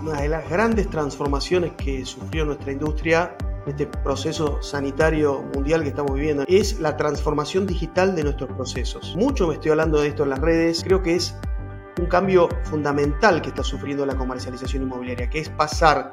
una de las grandes transformaciones que sufrió nuestra industria este proceso sanitario mundial que estamos viviendo es la transformación digital de nuestros procesos. Mucho me estoy hablando de esto en las redes, creo que es un cambio fundamental que está sufriendo la comercialización inmobiliaria, que es pasar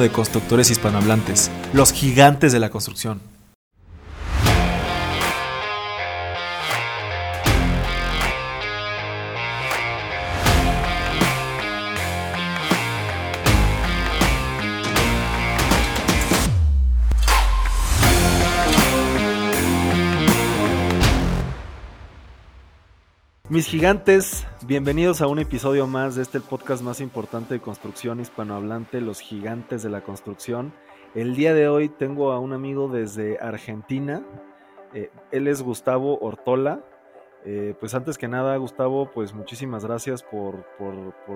de constructores hispanohablantes, los gigantes de la construcción. Mis gigantes, bienvenidos a un episodio más de este podcast más importante de construcción hispanohablante, Los Gigantes de la Construcción. El día de hoy tengo a un amigo desde Argentina, eh, él es Gustavo Ortola. Eh, pues antes que nada, Gustavo, pues muchísimas gracias por,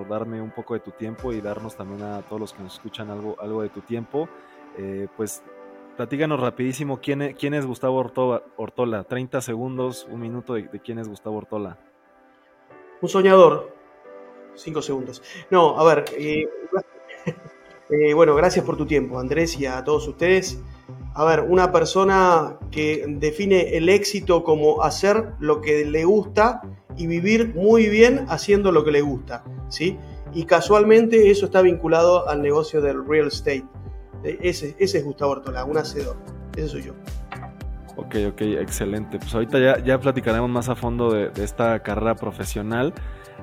darme un poco de tu tiempo y darnos también a todos los que nos escuchan algo, algo de tu tiempo. Eh, pues platíganos rapidísimo, ¿quién es, quién es Gustavo Ortola? 30 segundos, un minuto de quién es Gustavo Ortola. Un soñador. Cinco segundos. No, a ver. Eh, eh, bueno, gracias por tu tiempo, Andrés, y a todos ustedes. A ver, una persona que define el éxito como hacer lo que le gusta y vivir muy bien haciendo lo que le gusta, ¿sí? Y casualmente eso está vinculado al negocio del real estate. E, ese, ese es Gustavo Ortola, un hacedor. Ese soy yo. Ok, ok, excelente. Pues ahorita ya, ya platicaremos más a fondo de, esta carrera profesional.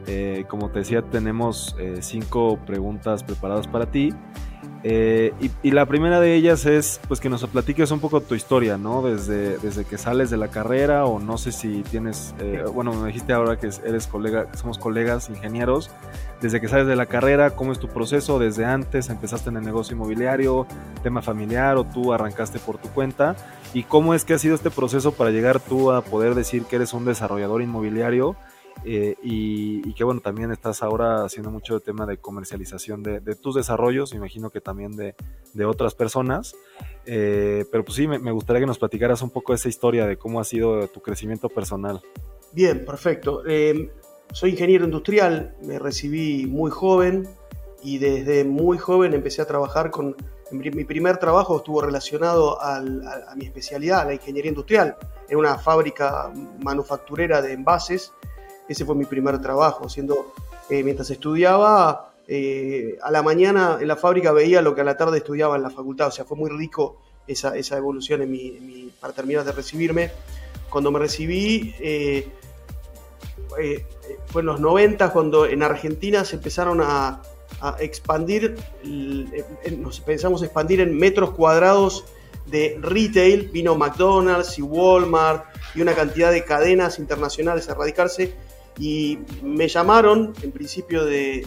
Eh, como te decía, tenemos eh, cinco preguntas preparadas para ti. Eh, y, la primera de ellas es pues que nos platiques un poco tu historia, ¿no? Desde, desde que sales de la carrera o no sé si tienes, bueno, me dijiste ahora que eres colega, somos colegas ingenieros, desde que sales de la carrera, ¿cómo es tu proceso? Desde antes, empezaste en el negocio inmobiliario, tema familiar o tú arrancaste por tu cuenta y cómo es que ha sido este proceso para llegar tú a poder decir que eres un desarrollador inmobiliario eh, y, que bueno, también estás ahora haciendo mucho el tema de comercialización de, tus desarrollos, imagino que también de, otras personas, eh, pero pues sí, me, gustaría que nos platicaras un poco esa historia de cómo ha sido tu crecimiento personal. Bien, perfecto. Em, soy ingeniero industrial, me recibí muy joven y desde muy joven empecé a trabajar con mi primer trabajo estuvo relacionado a, mi especialidad, a la ingeniería industrial, en una fábrica manufacturera de envases. Ese fue mi primer trabajo, siendo, eh, mientras estudiaba, eh, a la mañana en la fábrica veía lo que a la tarde estudiaba en la facultad, o sea, fue muy rico esa, evolución para terminar de recibirme. Cuando me recibí, eh, fue en los 90, cuando en Argentina se empezaron a, a expandir, nos pensamos expandir en metros cuadrados de retail, vino McDonald's y Walmart y una cantidad de cadenas internacionales a radicarse y me llamaron en principio de,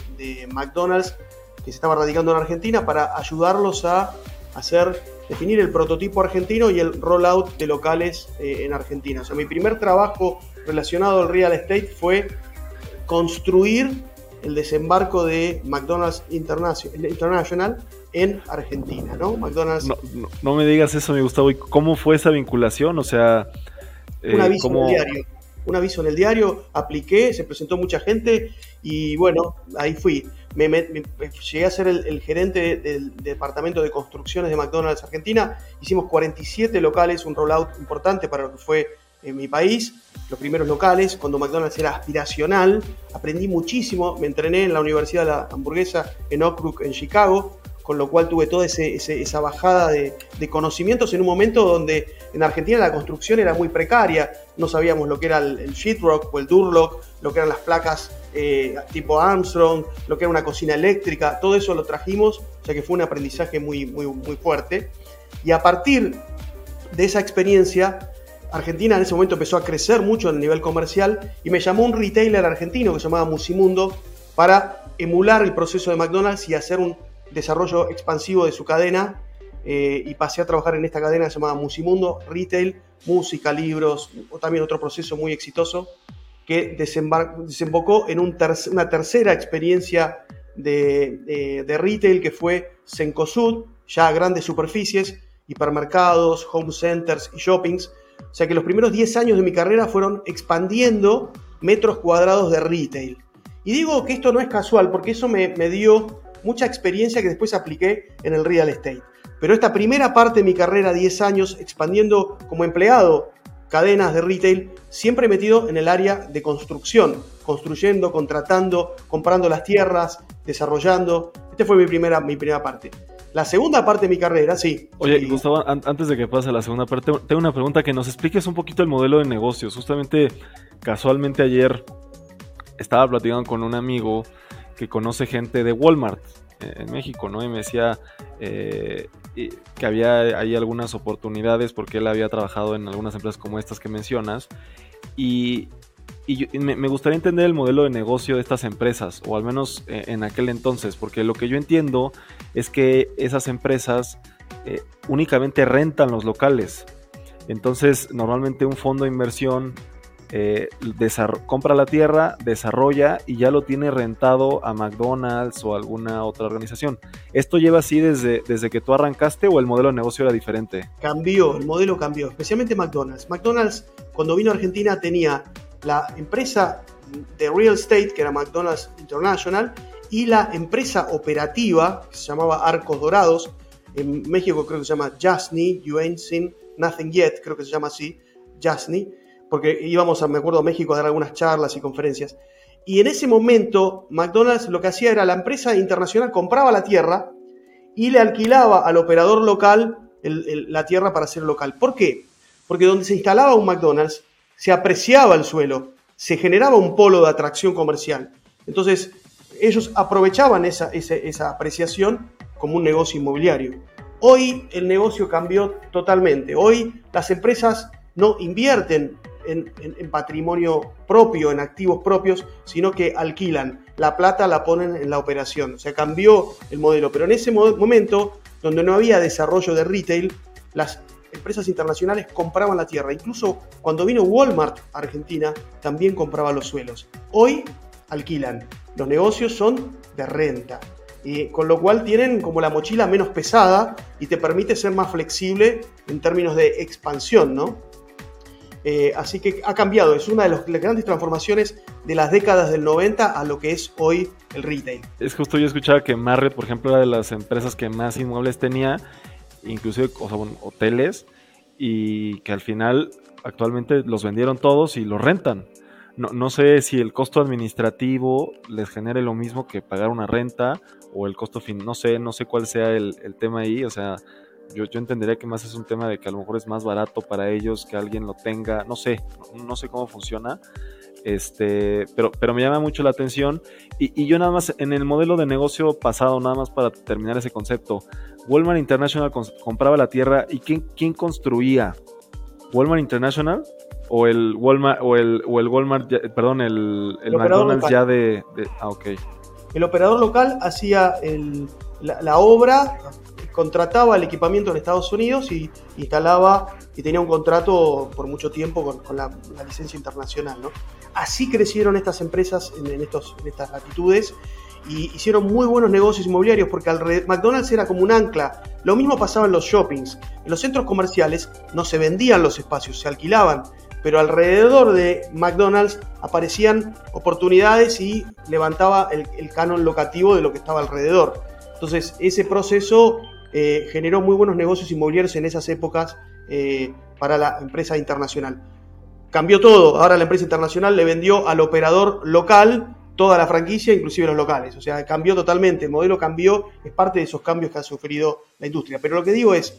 McDonald's que se estaba radicando en Argentina para ayudarlos a hacer, definir el prototipo argentino y el rollout de locales eh, en Argentina. O sea, mi primer trabajo relacionado al real estate fue construir el desembarco de McDonald's International en Argentina, ¿no? McDonald's. No, me digas eso, me Gustavo. ¿Y cómo fue esa vinculación? O sea. un aviso en el diario. Un aviso en el diario, apliqué, se presentó mucha gente y bueno, ahí fui. Me, llegué a ser el, gerente del departamento de construcciones de McDonald's Argentina. Hicimos 47 locales, un rollout importante para lo que fue en mi país, los primeros locales, cuando McDonald's era aspiracional, aprendí muchísimo, me entrené en la Universidad de la Hamburguesa en Oak Brook, en Chicago, con lo cual tuve toda esa bajada de, conocimientos en un momento donde en Argentina la construcción era muy precaria, no sabíamos lo que era el, sheetrock o el durlock, lo que eran las placas eh, tipo Armstrong, lo que era una cocina eléctrica, todo eso lo trajimos, o sea que fue un aprendizaje muy, muy, muy fuerte. Y a partir de esa experiencia Argentina en ese momento empezó a crecer mucho a nivel comercial y me llamó un retailer argentino que se llamaba Musimundo para emular el proceso de McDonald's y hacer un desarrollo expansivo de su cadena eh, y pasé a trabajar en esta cadena llamada Musimundo, retail, música, libros, o también otro proceso muy exitoso que desembocó en una tercera experiencia de, retail que fue Sencosud, ya grandes superficies, hipermercados, home centers y shoppings. O sea que los primeros 10 años de mi carrera fueron expandiendo metros cuadrados de retail. Y digo que esto no es casual porque eso me, me dio mucha experiencia que después apliqué en el real estate. Pero esta primera parte de mi carrera, 10 años, expandiendo como empleado cadenas de retail, siempre metido en el área de construcción, construyendo, contratando, comprando las tierras, desarrollando. Esta fue mi primera, mi primera parte. La segunda parte de mi carrera, sí. Oye, Gustavo, antes de que pase la segunda parte, tengo una pregunta que nos expliques un poquito el modelo de negocios. Justamente, casualmente ayer estaba platicando con un amigo que conoce gente de Walmart eh, en México, ¿no? Y me decía eh, que había ahí algunas oportunidades porque él había trabajado en algunas empresas como estas que mencionas. Y, me, gustaría entender el modelo de negocio de estas empresas, o al menos eh, en aquel entonces, porque lo que yo entiendo es que esas empresas únicamente rentan los locales. Entonces, normalmente un fondo de inversión eh, compra la tierra, desarrolla y ya lo tiene rentado a McDonald's o alguna otra organización. ¿Esto lleva así desde, desde que tú arrancaste o el modelo de negocio era diferente? Cambió, el modelo cambió, especialmente McDonald's. McDonald's cuando vino a Argentina tenía la empresa de real estate que era McDonald's International y la empresa operativa que se llamaba Arcos Dorados. En México creo que se llama Jasny, You Ain't Seen Nothing Yet, creo que se llama así, Jasny porque íbamos, a, me acuerdo, a México a dar algunas charlas y conferencias. Y en ese momento, McDonald's lo que hacía era la empresa internacional compraba la tierra y le alquilaba al operador local la tierra para hacer local. ¿Por qué? Porque donde se instalaba un McDonald's, se apreciaba el suelo, se generaba un polo de atracción comercial. Entonces, ellos aprovechaban esa, esa apreciación como un negocio inmobiliario. Hoy el negocio cambió totalmente. Hoy las empresas no invierten en, patrimonio propio, en activos propios, sino que alquilan. La plata la ponen en la operación. O sea, cambió el modelo. Pero en ese momento, donde no había desarrollo de retail, las empresas internacionales compraban la tierra. Incluso cuando vino Walmart a Argentina, también compraba los suelos. Hoy alquilan. Los negocios son de renta. Y con lo cual tienen como la mochila menos pesada y te permite ser más flexible en términos de expansión, ¿no? Eh, así que ha cambiado, es una de las grandes transformaciones de las décadas del 90 a lo que es hoy el retail. Es justo yo escuchaba que Marriott, por ejemplo, era de las empresas que más inmuebles tenía, inclusive hoteles, y que al final actualmente los vendieron todos y los rentan. No, no, sé si el costo administrativo les genere lo mismo que pagar una renta o el costo fin, no sé, no sé cuál sea el, el tema ahí, o sea, yo, yo, entendería que más es un tema de que a lo mejor es más barato para ellos que alguien lo tenga, no sé, no sé cómo funciona, este, pero, pero me llama mucho la atención y, y, yo nada más en el modelo de negocio pasado, nada más para terminar ese concepto, Walmart International compraba la tierra y ¿quién, quién construía? ¿Walmart International? O el Walmart, o el, o el Walmart, perdón, el, el, McDonald's ya de, Ah, ok. El operador local hacía el, la, obra contrataba el equipamiento en Estados Unidos y instalaba y tenía un contrato por mucho tiempo con, la, licencia internacional. Así crecieron estas empresas en, estas latitudes y hicieron muy buenos negocios inmobiliarios porque McDonald's era como un ancla. Lo mismo pasaba en los shoppings. En los centros comerciales no se vendían los espacios, se alquilaban, pero alrededor de McDonald's aparecían oportunidades y levantaba el canon locativo de lo que estaba alrededor. Entonces, ese proceso eh, generó muy buenos negocios inmobiliarios en esas épocas eh, para la empresa internacional. Cambió todo, ahora la empresa internacional le vendió al operador local toda la franquicia, inclusive los locales. O sea, cambió totalmente, el modelo cambió, es parte de esos cambios que ha sufrido la industria. Pero lo que digo es,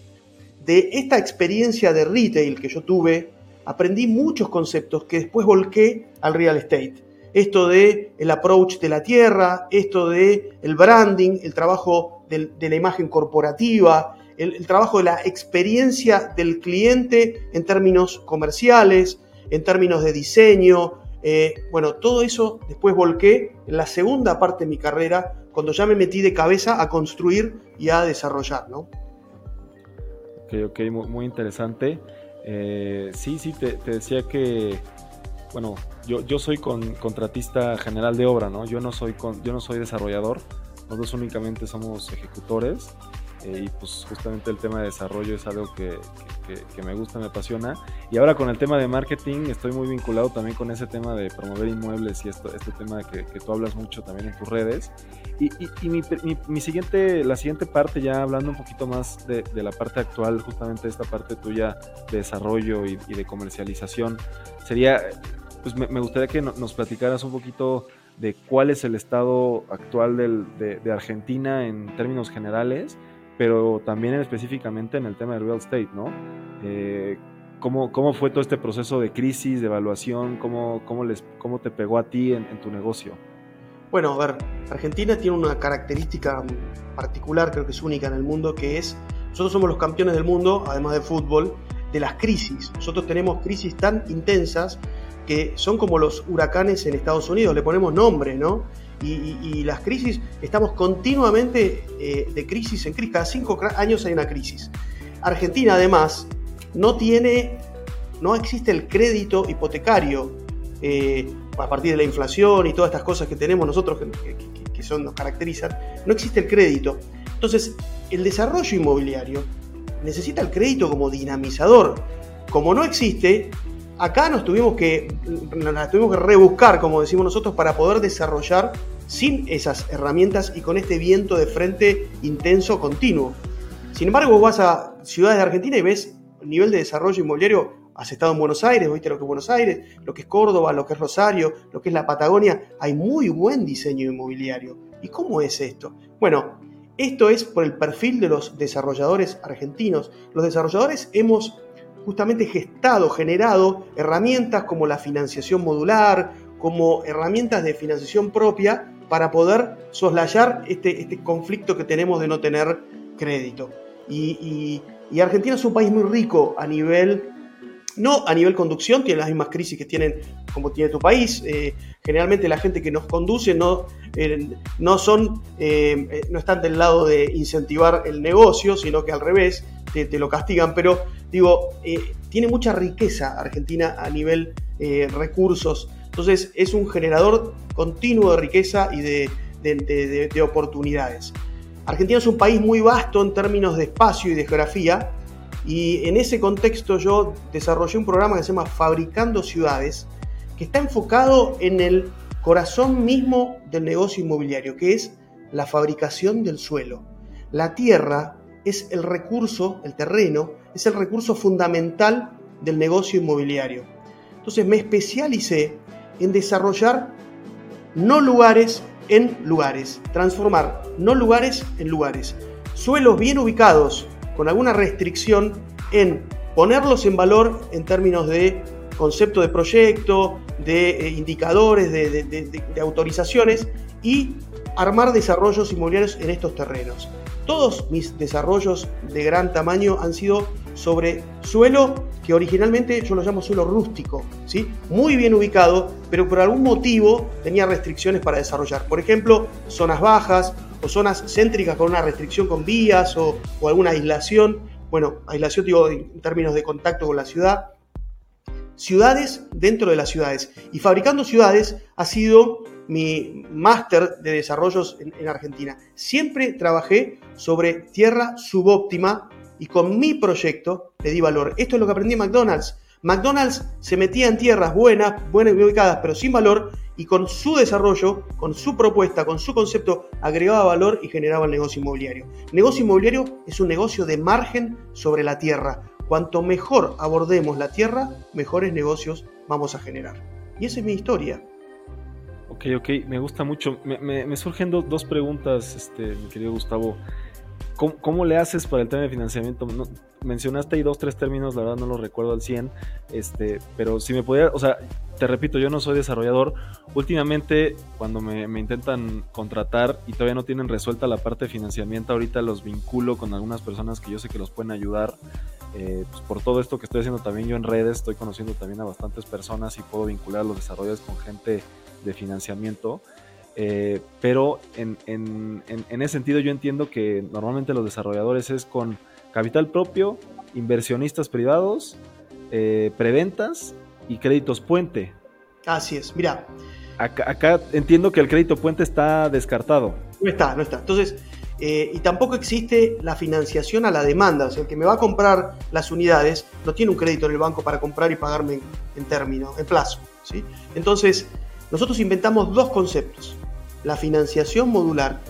de esta experiencia de retail que yo tuve, aprendí muchos conceptos que después volqué al real estate. Esto de el approach de la tierra, esto de el branding, el trabajo de, la imagen corporativa, el, trabajo de la experiencia del cliente en términos comerciales, en términos de diseño. Eh, bueno, todo eso después volqué en la segunda parte de mi carrera cuando ya me metí de cabeza a construir y a desarrollar, ¿no? Ok, ok, muy, interesante. Eh, sí, sí, te, decía que, bueno, yo, yo soy con, contratista general de obra, ¿no? Yo no soy, con, yo no soy desarrollador, nosotros únicamente somos ejecutores eh, y pues justamente el tema de desarrollo es algo que, me gusta, me apasiona. Y ahora con el tema de marketing estoy muy vinculado también con ese tema de promover inmuebles y esto, este tema que, tú hablas mucho también en tus redes. Y, mi, siguiente, la siguiente parte, ya hablando un poquito más de, la parte actual, justamente esta parte tuya de desarrollo y, de comercialización, sería, pues me, gustaría que nos platicaras un poquito de cuál es el estado actual de, de Argentina en términos generales pero también específicamente en el tema del real estate, ¿no? Eh, ¿cómo, ¿cómo, fue todo este proceso de crisis, de evaluación? ¿Cómo, cómo, les, cómo te pegó a ti en, tu negocio? Bueno, a ver, Argentina tiene una característica particular, creo que es única en el mundo, que es, nosotros somos los campeones del mundo, además de fútbol, de las crisis. Nosotros tenemos crisis tan intensas que son como los huracanes en Estados Unidos, le ponemos nombre, ¿no? y, las crisis, estamos continuamente eh, de crisis en crisis, cada cinco años hay una crisis. Argentina además no tiene, no existe el crédito hipotecario eh, a partir de la inflación y todas estas cosas que tenemos nosotros que, que, son, nos caracterizan, no existe el crédito. Entonces, el desarrollo inmobiliario necesita el crédito como dinamizador. Como no existe, acá nos tuvimos que, nos tuvimos que rebuscar, como decimos nosotros, para poder desarrollar sin esas herramientas y con este viento de frente intenso continuo. Sin embargo, vos vas a ciudades de Argentina y ves el nivel de desarrollo inmobiliario. Has estado en Buenos Aires, viste lo que es Buenos Aires, lo que es Córdoba, lo que es Rosario, lo que es la Patagonia. Hay muy buen diseño inmobiliario. ¿Y cómo es esto? Bueno, esto es por el perfil de los desarrolladores argentinos. Los desarrolladores hemos justamente gestado, generado herramientas como la financiación modular, como herramientas de financiación propia para poder soslayar este, este conflicto que tenemos de no tener crédito. Y, Argentina es un país muy rico a nivel, no a nivel conducción, tiene las mismas crisis que tienen como tiene tu país. Eh, generalmente la gente que nos conduce no, eh, no, son, eh, no están del lado de incentivar el negocio, sino que al revés, te, lo castigan. Pero digo, tiene mucha riqueza Argentina a nivel recursos. Entonces es un generador continuo de riqueza y de, oportunidades. Argentina es un país muy vasto en términos de espacio y de geografía y en ese contexto yo desarrollé un programa que se llama Fabricando Ciudades, que está enfocado en el corazón mismo del negocio inmobiliario, que es la fabricación del suelo. La tierra es el recurso, el terreno, es el recurso fundamental del negocio inmobiliario. Entonces me especialicé en desarrollar no lugares en lugares, transformar no lugares en lugares, suelos bien ubicados con alguna restricción en ponerlos en valor en términos de concepto de proyecto, de eh, indicadores, de autorizaciones y armar desarrollos inmobiliarios en estos terrenos. Todos mis desarrollos de gran tamaño han sido sobre suelo que originalmente yo lo llamo suelo rústico, ¿sí? muy bien ubicado, pero por algún motivo tenía restricciones para desarrollar. Por ejemplo, zonas bajas o zonas céntricas con una restricción con vías o, alguna aislación. Bueno, aislación digo en términos de contacto con la ciudad. Ciudades dentro de las ciudades. Y fabricando ciudades ha sido mi máster de desarrollos en, Argentina. Siempre trabajé sobre tierra subóptima y con mi proyecto le di valor. Esto es lo que aprendí en McDonald's. McDonald's se metía en tierras buenas, buenas ubicadas, pero sin valor, y con su desarrollo, con su propuesta, con su concepto, agregaba valor y generaba el negocio inmobiliario. negocio inmobiliario es un negocio de margen sobre la tierra. Cuanto mejor abordemos la tierra, mejores negocios vamos a generar. Y esa es mi historia. Ok, ok, me gusta mucho. Me, surgen dos preguntas, este, mi querido Gustavo. ¿Cómo, le haces para el tema de financiamiento? mencionaste ahí dos, tres términos, la verdad no los recuerdo al 100, este, pero si me pudiera, o sea, te repito, yo no soy desarrollador. Últimamente, cuando me, intentan contratar y todavía no tienen resuelta la parte de financiamiento, ahorita los vinculo con algunas personas que yo sé que los pueden ayudar. Eh, pues por todo esto que estoy haciendo también yo en redes, estoy conociendo también a bastantes personas y puedo vincular los desarrollos con gente de financiamiento. Eh, pero en, ese sentido yo entiendo que normalmente los desarrolladores es con capital propio, inversionistas privados, eh, preventas y créditos puente. Así es, mira. Acá, entiendo que el crédito puente está descartado. No está, no está. Entonces, eh, y tampoco existe la financiación a la demanda. O sea, el que me va a comprar las unidades no tiene un crédito en el banco para comprar y pagarme en, término, en plazo. ¿sí? Entonces, nosotros inventamos dos conceptos la financiación modular,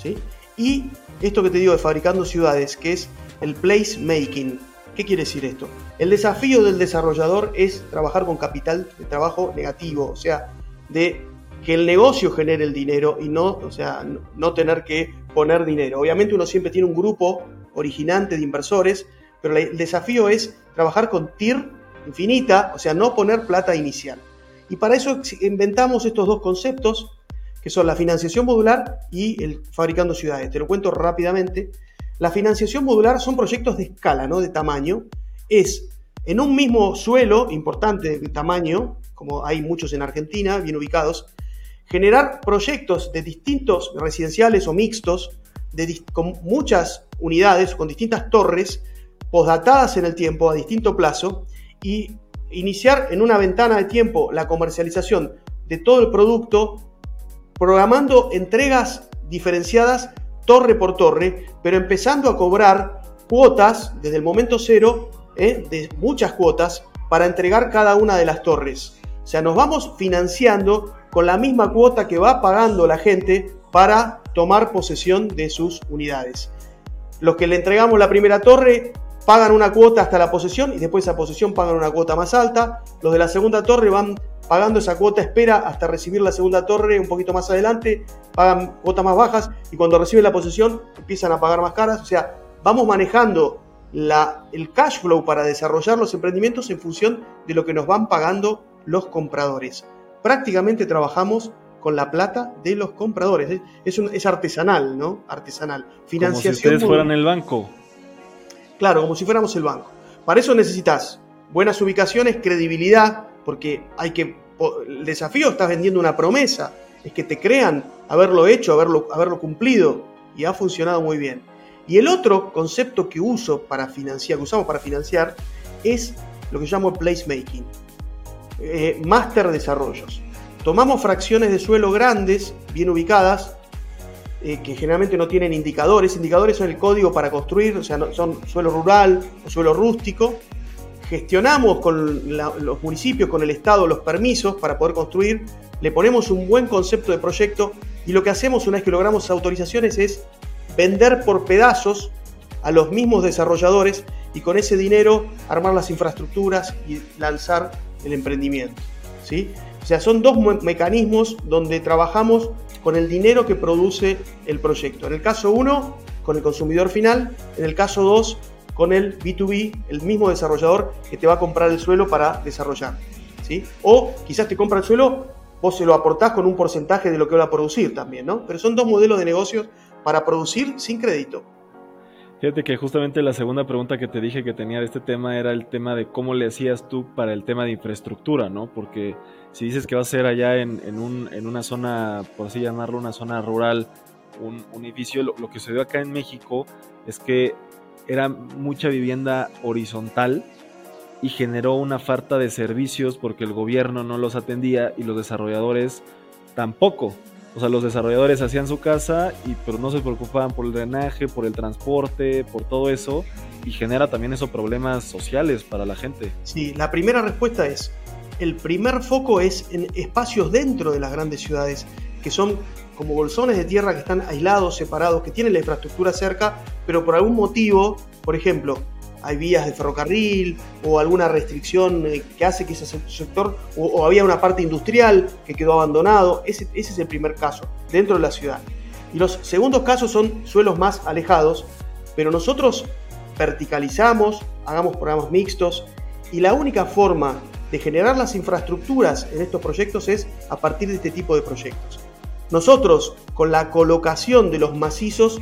¿sí? Y esto que te digo de fabricando ciudades, que es el placemaking. ¿Qué quiere decir esto? El desafío del desarrollador es trabajar con capital de trabajo negativo, o sea, de que el negocio genere el dinero y no, o sea, no tener que poner dinero. Obviamente uno siempre tiene un grupo originante de inversores, pero el desafío es trabajar con TIR infinita, o sea, no poner plata inicial. Y para eso inventamos estos dos conceptos que son la financiación modular y el fabricando ciudades. Te lo cuento rápidamente. La financiación modular son proyectos de escala, ¿no? de tamaño. Es en un mismo suelo importante de tamaño, como hay muchos en Argentina, bien ubicados, generar proyectos de distintos residenciales o mixtos, de, con muchas unidades, con distintas torres, posdatadas en el tiempo, a distinto plazo, y iniciar en una ventana de tiempo la comercialización de todo el producto programando entregas diferenciadas torre por torre, pero empezando a cobrar cuotas desde el momento cero, ¿eh? de muchas cuotas, para entregar cada una de las torres. O sea, nos vamos financiando con la misma cuota que va pagando la gente para tomar posesión de sus unidades. Los que le entregamos la primera torre pagan una cuota hasta la posesión y después esa posesión pagan una cuota más alta. Los de la segunda torre van pagando esa cuota espera hasta recibir la segunda torre un poquito más adelante, pagan cuotas más bajas y cuando reciben la posesión empiezan a pagar más caras. O sea, vamos manejando la, el cash flow para desarrollar los emprendimientos en función de lo que nos van pagando los compradores. Prácticamente trabajamos con la plata de los compradores. Es, es artesanal, ¿no? Artesanal. Financiación. Como si ustedes fueran el banco. Claro, como si fuéramos el banco. Para eso necesitas buenas ubicaciones, credibilidad, porque hay que, el desafío estás vendiendo una promesa, es que te crean haberlo hecho, haberlo, haberlo cumplido, y ha funcionado muy bien. Y el otro concepto que uso para financiar, que usamos para financiar, es lo que llamo placemaking, eh, master desarrollos. Tomamos fracciones de suelo grandes, bien ubicadas, eh, que generalmente no tienen indicadores. Indicadores son el código para construir, o sea, son suelo rural o suelo rústico, gestionamos con los municipios, con el Estado, los permisos para poder construir, le ponemos un buen concepto de proyecto y lo que hacemos una vez que logramos autorizaciones es vender por pedazos a los mismos desarrolladores y con ese dinero armar las infraestructuras y lanzar el emprendimiento. ¿sí? O sea, son dos mecanismos donde trabajamos con el dinero que produce el proyecto. En el caso 1, con el consumidor final. En el caso 2, con el B2B, el mismo desarrollador que te va a comprar el suelo para desarrollar. ¿sí? O quizás te compra el suelo, vos se lo aportás con un porcentaje de lo que va a producir también, ¿no? Pero son dos modelos de negocios para producir sin crédito. Fíjate que justamente la segunda pregunta que te dije que tenía de este tema era el tema de cómo le hacías tú para el tema de infraestructura, ¿no? Porque si dices que va a ser allá en, una zona, por así llamarlo, una zona rural, un, edificio, lo, lo, que se dio acá en México es que era mucha vivienda horizontal y generó una falta de servicios porque el gobierno no los atendía y los desarrolladores tampoco. O sea, los desarrolladores hacían su casa y pero no se preocupaban por el drenaje, por el transporte, por todo eso y genera también esos problemas sociales para la gente. Sí, la primera respuesta es el primer foco es en espacios dentro de las grandes ciudades que son como bolsones de tierra que están aislados, separados, que tienen la infraestructura cerca, pero por algún motivo, por ejemplo, hay vías de ferrocarril o alguna restricción eh, que hace que ese sector, o, había una parte industrial que quedó abandonado, ese, ese es el primer caso, dentro de la ciudad. Y los segundos casos son suelos más alejados, pero nosotros verticalizamos, hagamos programas mixtos, y la única forma de generar las infraestructuras en estos proyectos es a partir de este tipo de proyectos. Nosotros, con la colocación de los macizos,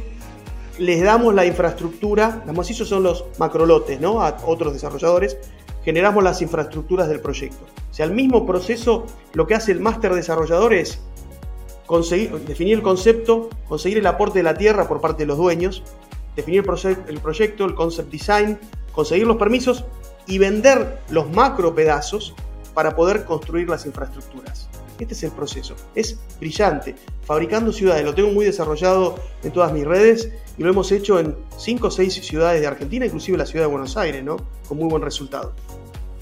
les damos la infraestructura, los macizos son los macrolotes, ¿no? A otros desarrolladores, generamos las infraestructuras del proyecto. O sea, el mismo proceso, lo que hace el máster desarrollador es conseguir, definir el concepto, conseguir el aporte de la tierra por parte de los dueños, definir el, proyecto, el concept design, conseguir los permisos y vender los macro pedazos para poder construir las infraestructuras. Este es el proceso. Es brillante. Fabricando ciudades, lo tengo muy desarrollado en todas mis redes y lo hemos hecho en 5 o 6 ciudades de Argentina, inclusive la ciudad de Buenos Aires, ¿no? Con muy buen resultado.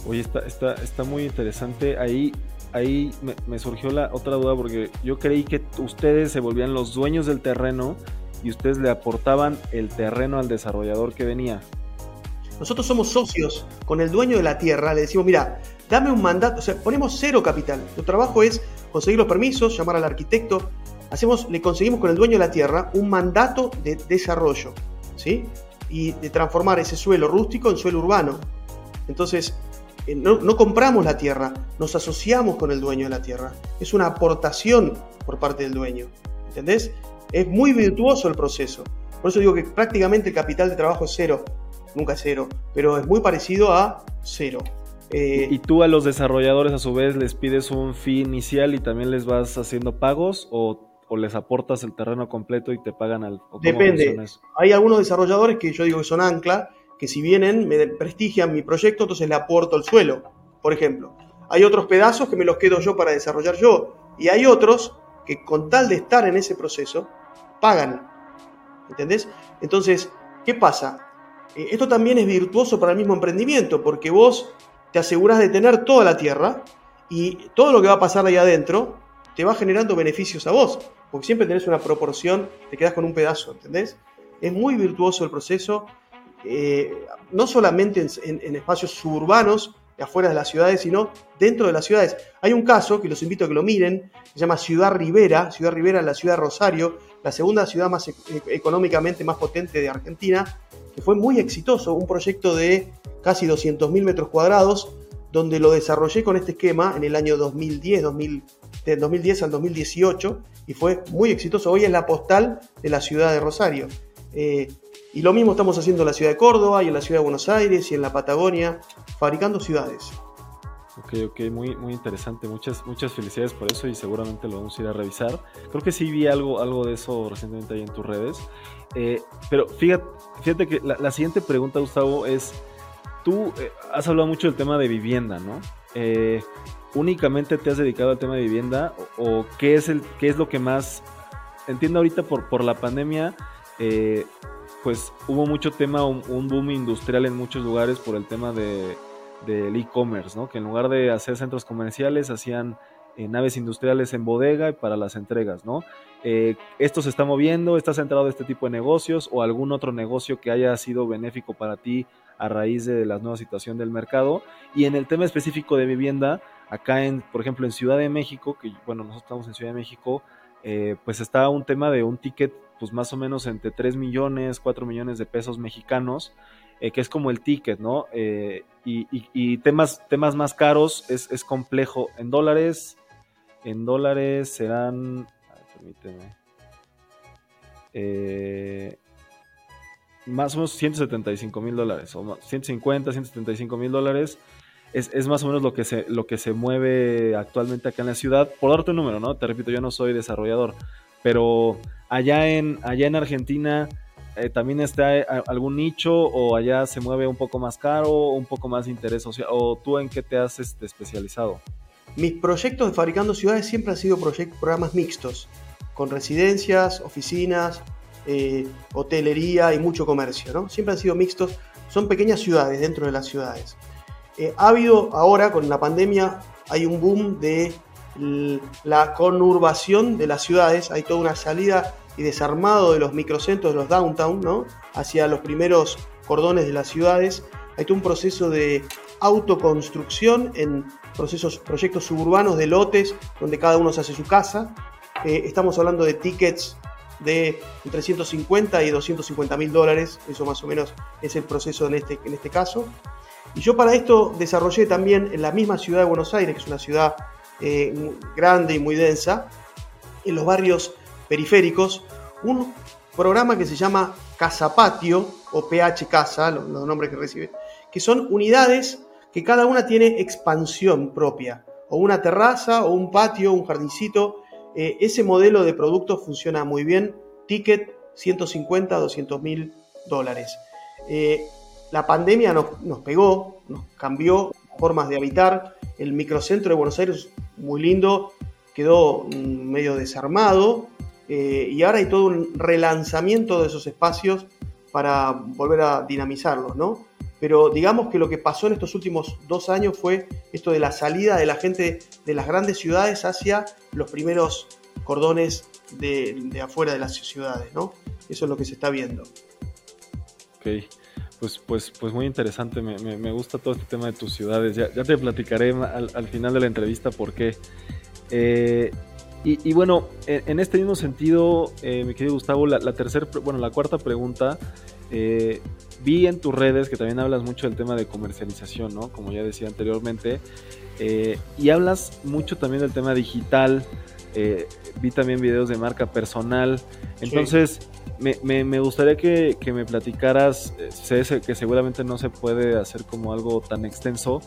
Oye, está, está, está muy interesante. Ahí, ahí me, surgió la otra duda porque yo creí que ustedes se volvían los dueños del terreno y ustedes le aportaban el terreno al desarrollador que venía. Nosotros somos socios con el dueño de la tierra, le decimos, mira, dame un mandato, o sea, ponemos cero capital. Nuestro trabajo es conseguir los permisos, llamar al arquitecto, hacemos, le conseguimos con el dueño de la tierra un mandato de desarrollo, ¿sí? Y de transformar ese suelo rústico en suelo urbano. Entonces, eh, no, no, compramos la tierra, nos asociamos con el dueño de la tierra. Es una aportación por parte del dueño. ¿Entendés? Es muy virtuoso el proceso. Por eso digo que prácticamente el capital de trabajo es cero. Nunca es cero, pero es muy parecido a cero. Eh, ¿Y tú a los desarrolladores a su vez les pides un fee inicial y también les vas haciendo pagos o, les aportas el terreno completo y te pagan al... Depende. Hay algunos desarrolladores que yo digo que son ancla, que si vienen me prestigian mi proyecto, entonces le aporto el suelo, por ejemplo. Hay otros pedazos que me los quedo yo para desarrollar yo. Y hay otros que con tal de estar en ese proceso, pagan. ¿Entendés? Entonces, ¿qué pasa? Eh, esto también es virtuoso para el mismo emprendimiento, porque vos te aseguras de tener toda la tierra y todo lo que va a pasar ahí adentro te va generando beneficios a vos, porque siempre tenés una proporción, te quedas con un pedazo, ¿entendés? Es muy virtuoso el proceso, eh, no solamente en, espacios suburbanos, afuera de las ciudades, sino dentro de las ciudades. Hay un caso que los invito a que lo miren, se llama Ciudad Rivera, Ciudad Rivera en la ciudad de Rosario, la segunda ciudad más e, económicamente más potente de Argentina, que fue muy exitoso, un proyecto de casi 200.000 metros cuadrados, donde lo desarrollé con este esquema en el año 2010, 2010 al 2018, y fue muy exitoso. Hoy es la postal de la ciudad de Rosario. Eh, y lo mismo estamos haciendo en la ciudad de Córdoba y en la ciudad de Buenos Aires y en la Patagonia, fabricando ciudades. Ok, ok, muy, muy interesante. Muchas, muchas felicidades por eso y seguramente lo vamos a ir a revisar. Creo que sí vi algo, algo de eso recientemente ahí en tus redes. Eh, pero fíjate, fíjate que la, siguiente pregunta, Gustavo, es, tú eh, has hablado mucho del tema de vivienda, ¿no? Eh, ¿Únicamente te has dedicado al tema de vivienda o, qué, es el, qué es lo que más... Entiendo ahorita por, por la pandemia, pues hubo mucho tema, un boom industrial en muchos lugares por el tema de del e-commerce, ¿no? Que en lugar de hacer centros comerciales, hacían eh, naves industriales en bodega y para las entregas, ¿no? Eh, ¿Esto se está moviendo? ¿Estás centrado en este tipo de negocios o algún otro negocio que haya sido benéfico para ti a raíz de la nueva situación del mercado? Y en el tema específico de vivienda, acá en, por ejemplo, en Ciudad de México, que bueno, nosotros estamos en Ciudad de México, eh, pues está un tema de un ticket, pues más o menos entre 3 millones, 4 millones de pesos mexicanos, eh, que es como el ticket, ¿no? Eh, y, temas, temas más caros es, complejo. En dólares, en dólares serán, permíteme, eh, más o menos 175 mil dólares, o 150, 175 mil dólares. Es, más o menos lo que, se, lo que se mueve actualmente acá en la ciudad. Por darte un número, ¿no? Te repito, yo no soy desarrollador, pero allá en, allá en Argentina eh, también está eh, algún nicho o allá se mueve un poco más caro, un poco más de interés social, o tú en qué te has este, especializado? Mis proyectos de Fabricando Ciudades siempre han sido programas mixtos, con residencias, oficinas, eh, hotelería y mucho comercio, ¿no? Siempre han sido mixtos, son pequeñas ciudades dentro de las ciudades. ha habido ahora, con la pandemia, hay un boom de la conurbación de las ciudades, hay toda una salida y desarmado de los microcentros, de los downtown, ¿no? hacia los primeros cordones de las ciudades. Hay todo un proceso de autoconstrucción en procesos, proyectos suburbanos de lotes donde cada uno se hace su casa. Eh, estamos hablando de tickets de entre 150 y 250 mil dólares, eso más o menos es el proceso en este, en este caso. Y yo para esto desarrollé también en la misma ciudad de Buenos Aires, que es una ciudad eh, grande y muy densa, en los barrios periféricos, un programa que se llama Casa Patio o PH Casa, los, nombres que recibe, que son unidades que cada una tiene expansión propia, o una terraza, o un patio, un jardincito, Eh, ese modelo de producto funciona muy bien. Ticket 150, 200 mil dólares. Eh, la pandemia nos, nos, pegó, nos cambió formas de habitar. El microcentro de Buenos Aires, muy lindo, quedó mm, medio desarmado eh, y ahora hay todo un relanzamiento de esos espacios para volver a dinamizarlos, ¿no? Pero digamos que lo que pasó en estos últimos dos años fue esto de la salida de la gente de las grandes ciudades hacia los primeros cordones de, afuera de las ciudades, ¿no? Eso es lo que se está viendo. Ok, pues, pues, pues muy interesante, me, gusta todo este tema de tus ciudades. Ya, te platicaré al, final de la entrevista por qué. Eh, y, bueno, en, este mismo sentido, eh, mi querido Gustavo, la, tercera, bueno, la cuarta pregunta, eh, vi en tus redes que también hablas mucho del tema de comercialización, ¿no? Como ya decía anteriormente, eh, y hablas mucho también del tema digital, vi también videos de marca personal, entonces me, gustaría que, me platicaras, sé que seguramente no se puede hacer como algo tan extenso,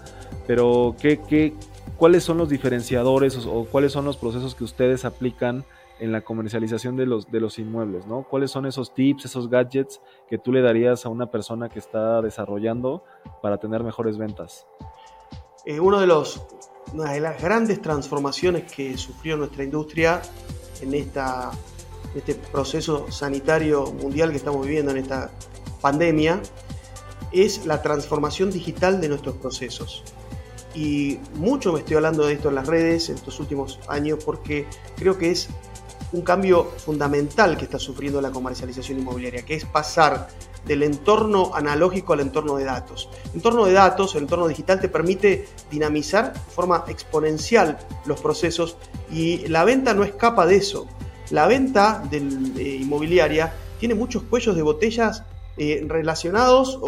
pero ¿qué, qué, ¿cuáles son los diferenciadores o, cuáles son los procesos que ustedes aplican en la comercialización de los, de los inmuebles, ¿no? ¿Cuáles son esos tips, esos gadgets que tú le darías a una persona que está desarrollando para tener mejores ventas? Eh, uno de los, una de las grandes transformaciones que sufrió nuestra industria en esta, este proceso sanitario mundial que estamos viviendo en esta pandemia es la transformación digital de nuestros procesos y mucho me estoy hablando de esto en las redes en estos últimos años porque creo que es un cambio fundamental que está sufriendo la comercialización inmobiliaria, que es pasar del entorno analógico al entorno de datos. El entorno de datos, el entorno digital te permite dinamizar de forma exponencial los procesos y la venta no escapa de eso. La venta eh, inmobiliaria tiene muchos cuellos de botellas eh, relacionados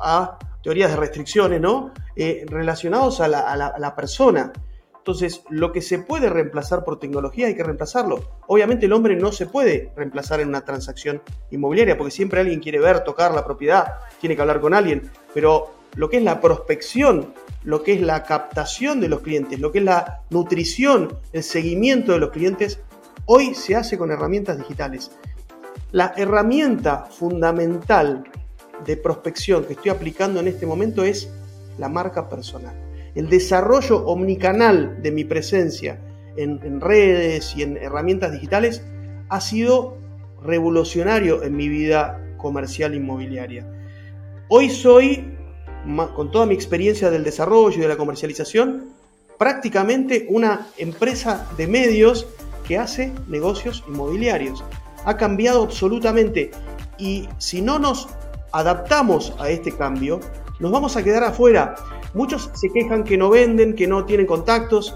a teorías de restricciones, ¿no? Eh, relacionados a la, persona. Entonces, lo que se puede reemplazar por tecnología hay que reemplazarlo. Obviamente el hombre no se puede reemplazar en una transacción inmobiliaria, porque siempre alguien quiere ver, tocar la propiedad, tiene que hablar con alguien, pero lo que es la prospección, lo que es la captación de los clientes, lo que es la nutrición, el seguimiento de los clientes, hoy se hace con herramientas digitales. La herramienta fundamental de prospección que estoy aplicando en este momento es la marca personal. El desarrollo omnicanal de mi presencia en, redes y en herramientas digitales ha sido revolucionario en mi vida comercial inmobiliaria. Hoy soy, con toda mi experiencia del desarrollo y de la comercialización, prácticamente una empresa de medios que hace negocios inmobiliarios. Ha cambiado absolutamente y si no nos adaptamos a este cambio, nos vamos a quedar afuera. Muchos se quejan que no venden, que no tienen contactos.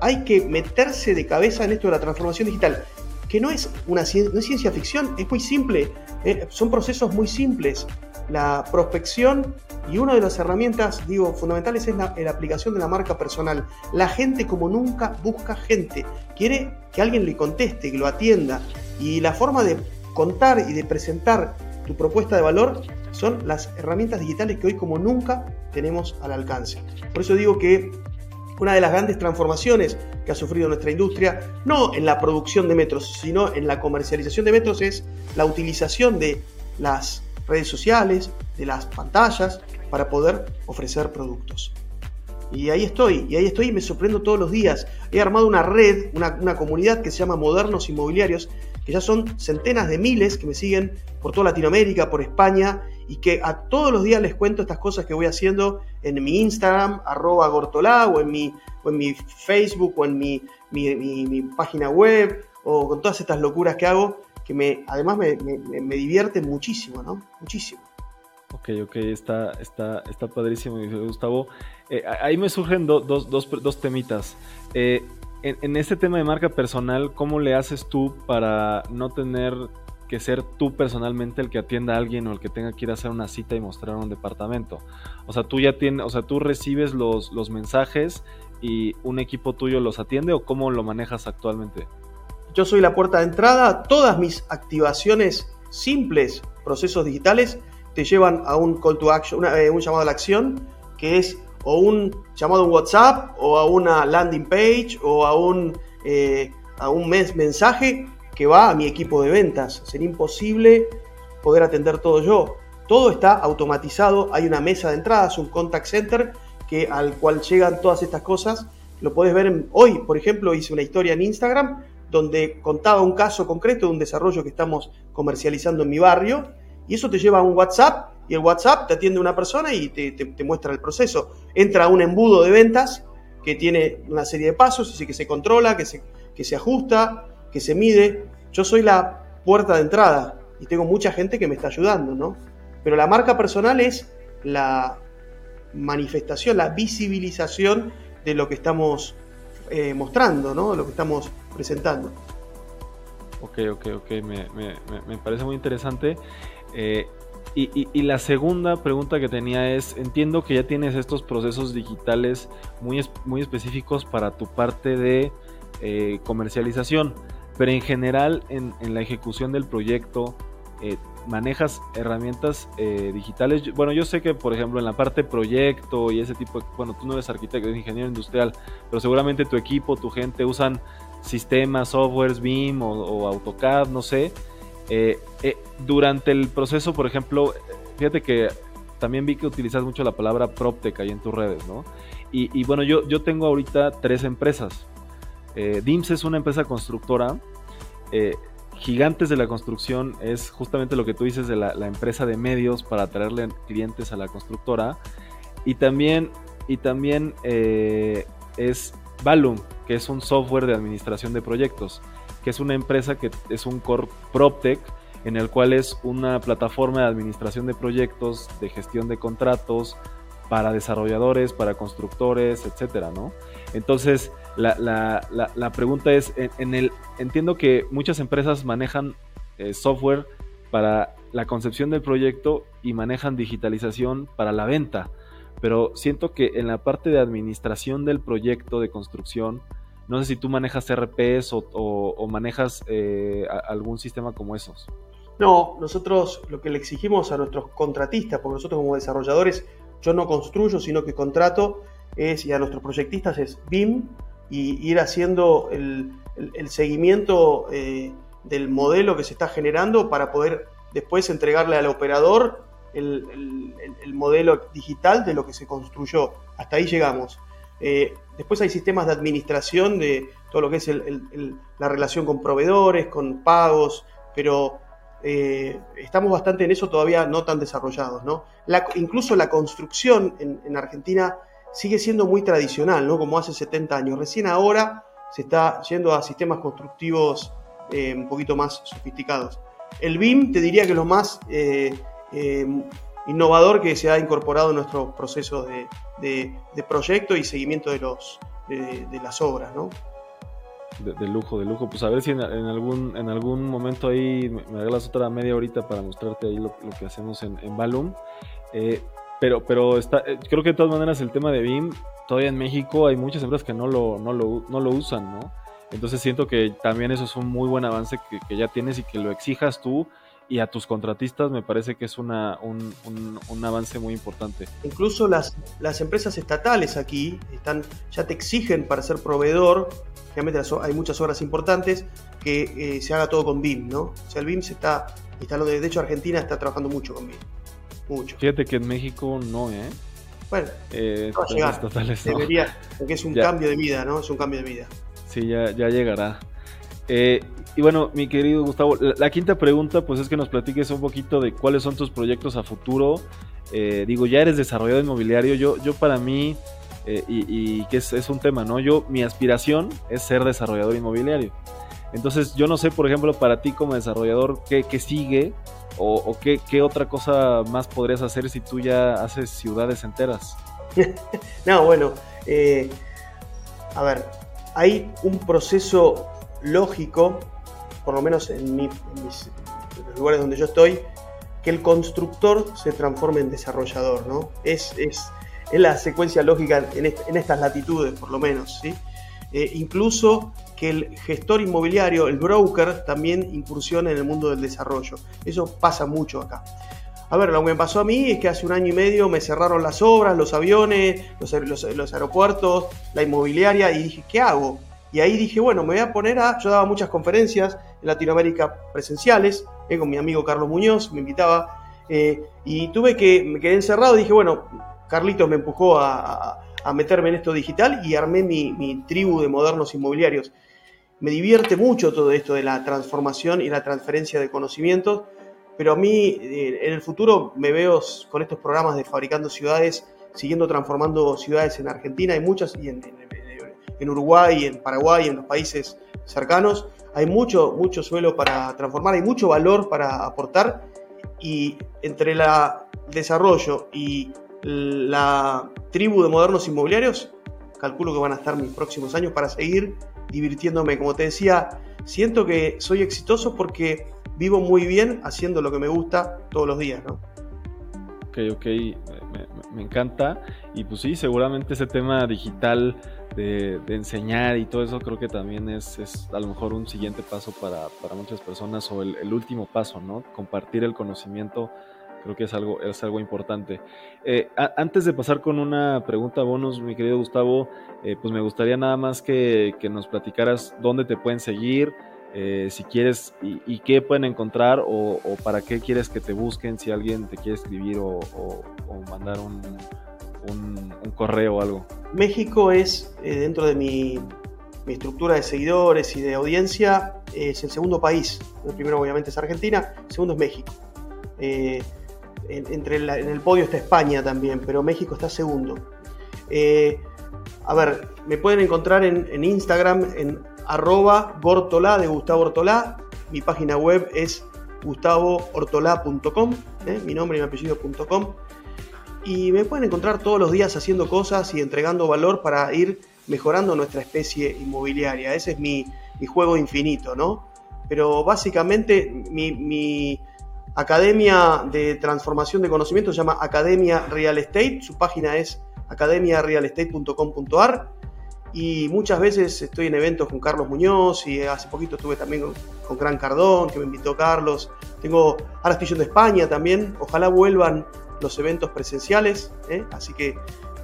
Hay que meterse de cabeza en esto de la transformación digital, que no es una ciencia ficción, es muy simple. Eh, son procesos muy simples. La prospección y una de las herramientas, digo, fundamentales es la, aplicación de la marca personal. La gente como nunca busca gente. Quiere que alguien le conteste, que lo atienda. Y la forma de contar y de presentar tu propuesta de valor son las herramientas digitales que hoy como nunca tenemos al alcance. Por eso digo que una de las grandes transformaciones que ha sufrido nuestra industria, no en la producción de metros, sino en la comercialización de metros, es la utilización de las redes sociales, de las pantallas, para poder ofrecer productos. Y ahí estoy, y ahí estoy y me sorprendo todos los días. He armado una red, una, una comunidad que se llama Modernos Inmobiliarios, que ya son centenas de miles que me siguen por toda Latinoamérica, por España, y que a todos los días les cuento estas cosas que voy haciendo en mi Instagram, arroba gortolá, o en mi, o en mi Facebook, o en mi, mi, página web, o con todas estas locuras que hago, que me, además me, me, divierten muchísimo, ¿no? Muchísimo. Ok, ok, está, está, está padrísimo, Gustavo. Eh, ahí me surgen dos, dos, dos, temitas. Eh, en, este tema de marca personal, ¿cómo le haces tú para no tener que ser tú personalmente el que atienda a alguien o el que tenga que ir a hacer una cita y mostrar un departamento? O sea, tú ya tienes, o sea, tú recibes los, los mensajes y un equipo tuyo los atiende o cómo lo manejas actualmente? Yo soy la puerta de entrada, todas mis activaciones simples, procesos digitales, te llevan a un call to action, eh, un llamado a la acción, que es o un llamado en WhatsApp o a una landing page o a un, eh, a un mensaje que va a mi equipo de ventas. Sería imposible poder atender todo yo. Todo está automatizado, hay una mesa de entradas, un contact center que, al cual llegan todas estas cosas. Lo puedes ver hoy, por ejemplo, hice una historia en Instagram donde contaba un caso concreto de un desarrollo que estamos comercializando en mi barrio y eso te lleva a un WhatsApp y el WhatsApp te atiende una persona y te, muestra el proceso. Entra a un embudo de ventas que tiene una serie de pasos, así que se controla, que se, que se ajusta, que se mide. Yo soy la puerta de entrada y tengo mucha gente que me está ayudando, ¿no? Pero la marca personal es la manifestación, la visibilización de lo que estamos eh, mostrando, ¿no? Lo que estamos presentando. Ok, ok, ok, me, me parece muy interesante. Eh, y, la segunda pregunta que tenía es, entiendo que ya tienes estos procesos digitales muy, muy específicos para tu parte de eh, comercialización, pero en general en, la ejecución del proyecto, eh, ¿manejas herramientas digitales? Bueno, yo sé que, por ejemplo, en la parte proyecto y ese tipo, de, bueno, tú no eres arquitecto, eres ingeniero industrial, pero seguramente tu equipo, tu gente usan sistemas, softwares, BIM o AutoCAD, no sé. Eh, eh, durante el proceso, por ejemplo, fíjate que también vi que utilizas mucho la palabra PropTech ahí en tus redes, ¿no? Y, bueno, yo, yo tengo ahorita tres empresas. Eh, DIMS es una empresa constructora. Gigantes de la Construcción es justamente lo que tú dices de la, empresa de medios para atraerle clientes a la constructora. Y también, y también es Balloon, que es un software de administración de proyectos que es una empresa que es un core PropTech, en el cual es una plataforma de administración de proyectos, de gestión de contratos para desarrolladores, para constructores, etcétera, ¿no? Entonces, la, pregunta es, en, el, entiendo que muchas empresas manejan eh, software para la concepción del proyecto y manejan digitalización para la venta, pero siento que en la parte de administración del proyecto de construcción, no sé si tú manejas RPs o, manejas eh, algún sistema como esos. No, nosotros lo que le exigimos a nuestros contratistas, porque nosotros como desarrolladores, yo no construyo, sino que contrato, es, y a nuestros proyectistas es BIM y ir haciendo el, seguimiento eh, del modelo que se está generando para poder después entregarle al operador el, el modelo digital de lo que se construyó. Hasta ahí llegamos. Eh, después hay sistemas de administración de todo lo que es la relación con proveedores, con pagos, pero eh, estamos bastante en eso todavía no tan desarrollados. ¿no? incluso la construcción en, Argentina sigue siendo muy tradicional, ¿no? como hace 70 años. Recién ahora se está yendo a sistemas constructivos eh, un poquito más sofisticados. El BIM te diría que lo más innovador que se ha incorporado en nuestro proceso de, proyecto y seguimiento de, los, de, las obras, ¿no? De, lujo, de lujo. Pues a ver si en, algún, en algún momento ahí me, regalas otra media horita para mostrarte ahí lo, que hacemos en, en Balloon. Eh, pero pero está, eh, creo que de todas maneras el tema de BIM, todavía en México hay muchas empresas que no lo, no lo, no lo usan, ¿no? Entonces siento que también eso es un muy buen avance que, que ya tienes y que lo exijas tú y a tus contratistas me parece que es una, un, un, avance muy importante. Incluso las, las empresas estatales aquí están, ya te exigen para ser proveedor, realmente hay muchas obras importantes, que eh, se haga todo con BIM, ¿no? O sea, el BIM se está instalando, de hecho Argentina está trabajando mucho con BIM, mucho. Fíjate que en México no, ¿eh? Bueno, eh, va a llegar. Debería, porque es un cambio de vida, ¿no? Es un cambio de vida. Sí, ya, ya llegará. Eh, y bueno, mi querido Gustavo, la, quinta pregunta pues es que nos platiques un poquito de cuáles son tus proyectos a futuro. Eh, digo, ya eres desarrollador inmobiliario, yo, yo para mí, eh, y, que es, un tema, ¿no? Yo, mi aspiración es ser desarrollador inmobiliario. Entonces, yo no sé, por ejemplo, para ti como desarrollador, ¿qué, sigue? ¿O, qué, otra cosa más podrías hacer si tú ya haces ciudades enteras? no, bueno, a ver, hay un proceso lógico, por lo menos en, mis, los lugares donde yo estoy, que el constructor se transforme en desarrollador, ¿no? Es, es, la secuencia lógica en, estas latitudes, por lo menos, ¿sí? Eh, incluso que el gestor inmobiliario, el broker, también incursione en el mundo del desarrollo. Eso pasa mucho acá. A ver, lo que me pasó a mí es que hace un año y medio me cerraron las obras, los aviones, los, aeropuertos, la inmobiliaria y dije, ¿qué hago? Y ahí dije, bueno, me voy a poner a... Yo daba muchas conferencias en Latinoamérica presenciales, eh, con mi amigo Carlos Muñoz, me invitaba, eh, y tuve que, me quedé encerrado y dije, bueno, Carlitos me empujó a, meterme en esto digital y armé mi, mi tribu de modernos inmobiliarios. Me divierte mucho todo esto de la transformación y la transferencia de conocimientos, pero a mí eh, en el futuro me veo con estos programas de Fabricando Ciudades, siguiendo transformando ciudades en Argentina, hay muchas, y en, en, Uruguay, en Paraguay, en los países cercanos. Hay mucho, mucho suelo para transformar, hay mucho valor para aportar y entre el desarrollo y la tribu de modernos inmobiliarios, calculo que van a estar mis próximos años para seguir divirtiéndome. Como te decía, siento que soy exitoso porque vivo muy bien haciendo lo que me gusta todos los días, ¿no? Ok, ok, me, encanta. Y pues sí, seguramente ese tema digital de, enseñar y todo eso creo que también es, a lo mejor un siguiente paso para, muchas personas o el, el, último paso, ¿no? Compartir el conocimiento creo que es algo, es algo importante. Eh, antes de pasar con una pregunta bonus, mi querido Gustavo, eh, pues me gustaría nada más que, nos platicaras dónde te pueden seguir, eh, si quieres y, qué pueden encontrar o, para qué quieres que te busquen si alguien te quiere escribir o, mandar un, un, correo o algo. México es, dentro de mi, mi, estructura de seguidores y de audiencia, es el segundo país. El primero obviamente es Argentina, el segundo es México entre en el podio está España también, pero México está segundo. Eh, a ver, me pueden encontrar en, Instagram en arroba gortolá de Gustavo Ortolá. Mi página web es gustavoortolá.com, ¿eh? mi nombre y mi apellido.com. Y me pueden encontrar todos los días haciendo cosas y entregando valor para ir mejorando nuestra especie inmobiliaria. Ese es mi, juego infinito, ¿no? Pero básicamente mi Academia de Transformación de Conocimiento se llama Academia Real Estate, su página es academiarealestate.com.ar y muchas veces estoy en eventos con Carlos Muñoz y hace poquito estuve también con, Gran Cardón, que me invitó Carlos. Tengo, ahora estoy yendo a España también, ojalá vuelvan los eventos presenciales, ¿eh? así que,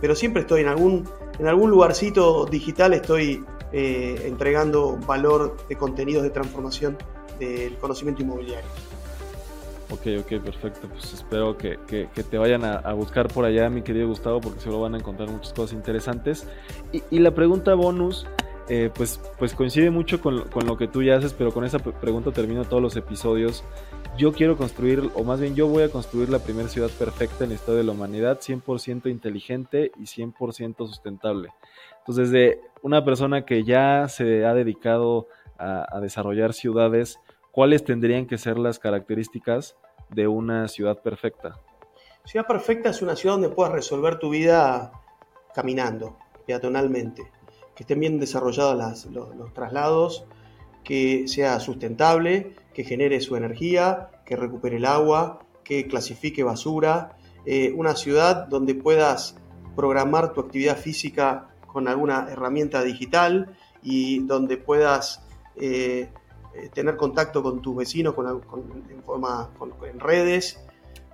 pero siempre estoy en algún, en algún lugarcito digital, estoy eh, entregando valor de contenidos de transformación del conocimiento inmobiliario. Ok, ok, perfecto. Pues espero que, te vayan a, buscar por allá, mi querido Gustavo, porque seguro van a encontrar muchas cosas interesantes. Y, la pregunta bonus, eh, pues, pues coincide mucho con, lo que tú ya haces, pero con esa pregunta termino todos los episodios. Yo quiero construir, o más bien yo voy a construir la primera ciudad perfecta en la historia de la humanidad, 100% inteligente y 100% sustentable. Entonces, de una persona que ya se ha dedicado a desarrollar ciudades, ¿cuáles tendrían que ser las características de una ciudad perfecta? Ciudad perfecta es una ciudad donde puedas resolver tu vida caminando, peatonalmente, que estén bien desarrollados los, traslados, que sea sustentable, que genere su energía, que recupere el agua, que clasifique basura, eh, una ciudad donde puedas programar tu actividad física con alguna herramienta digital y donde puedas eh, eh, tener contacto con tus vecinos con, en, forma, en redes.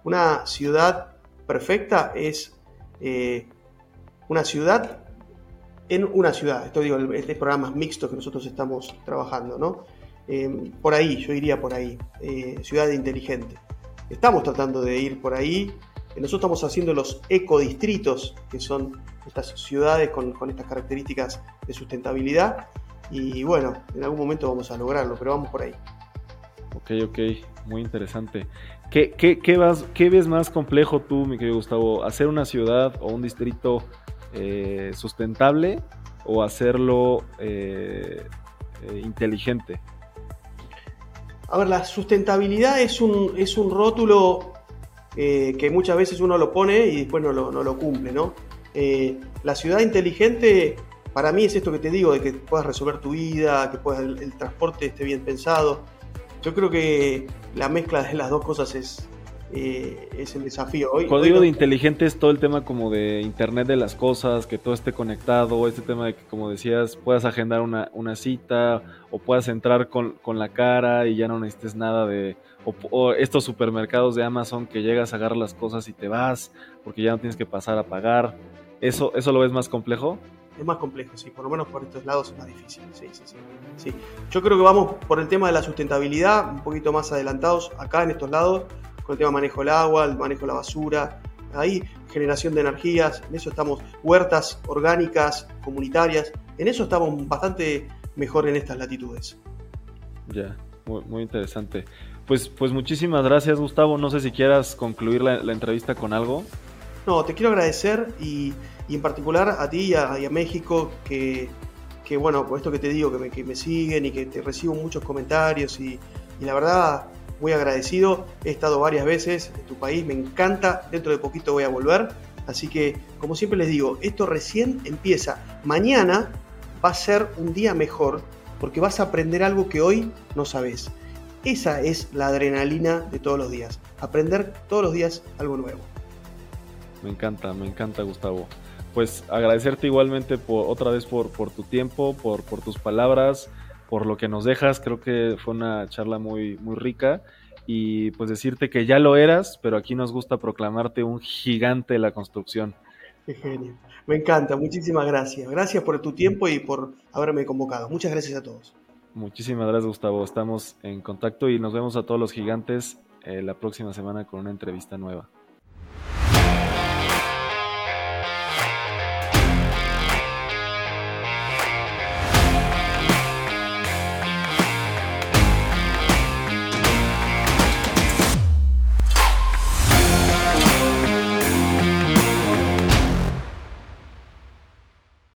Una ciudad perfecta es eh, una ciudad en una ciudad. Esto digo, este programa mixto que nosotros estamos trabajando, ¿no? Eh, por ahí, yo iría por ahí, ciudad inteligente. Estamos tratando de ir por ahí. Nosotros estamos haciendo los ecodistritos, que son estas ciudades con, con estas características de sustentabilidad y bueno, en algún momento vamos a lograrlo, pero vamos por ahí. Ok, ok, muy interesante. ¿Qué, qué, qué, vas, qué ves más complejo tú, mi querido Gustavo? ¿Hacer una ciudad o un distrito eh, sustentable o hacerlo eh, eh, inteligente? A ver, la sustentabilidad es un, es un rótulo que muchas veces uno lo pone y después no lo, no lo cumple, ¿no? la ciudad inteligente para mí es esto que te digo, de que puedas resolver tu vida, que puedas, el, transporte esté bien pensado. Yo creo que la mezcla de las dos cosas es, eh, es el desafío. Hoy, Cuando digo de inteligente es todo el tema como de Internet de las cosas, que todo esté conectado, este tema de que, como decías, puedas agendar una, cita o puedas entrar con, la cara y ya no necesites nada de... O, estos supermercados de Amazon que llegas a agarrar las cosas y te vas porque ya no tienes que pasar a pagar. ¿Eso, eso lo ves más complejo? Es más complejo, sí, por lo menos por estos lados es más difícil. Sí, sí, sí. Yo creo que vamos por el tema de la sustentabilidad, un poquito más adelantados acá en estos lados, con el tema manejo del agua, el manejo de la basura, ahí generación de energías, en eso estamos, huertas orgánicas, comunitarias, en eso estamos bastante mejor en estas latitudes. Ya, muy, interesante. Pues, pues muchísimas gracias Gustavo, no sé si quieras concluir la entrevista con algo. No, te quiero agradecer y, en particular a ti y a, México que, bueno, por esto que te digo, que me, siguen y que te recibo muchos comentarios y, la verdad muy agradecido. He estado varias veces en tu país, me encanta, dentro de poquito voy a volver. Así que, como siempre les digo, esto recién empieza. Mañana va a ser un día mejor porque vas a aprender algo que hoy no sabes. Esa es la adrenalina de todos los días, aprender todos los días algo nuevo. Me encanta, me encanta Gustavo. Pues agradecerte igualmente por, otra vez por, por tu tiempo, por, por tus palabras, por lo que nos dejas. Creo que fue una charla muy, muy rica y pues decirte que ya lo eras, pero aquí nos gusta proclamarte un gigante de la construcción. Qué genio. Me encanta, muchísimas gracias. Gracias por tu tiempo y por haberme convocado. Muchas gracias a todos. Muchísimas gracias, Gustavo. Estamos en contacto y nos vemos a todos los gigantes eh, la próxima semana con una entrevista nueva.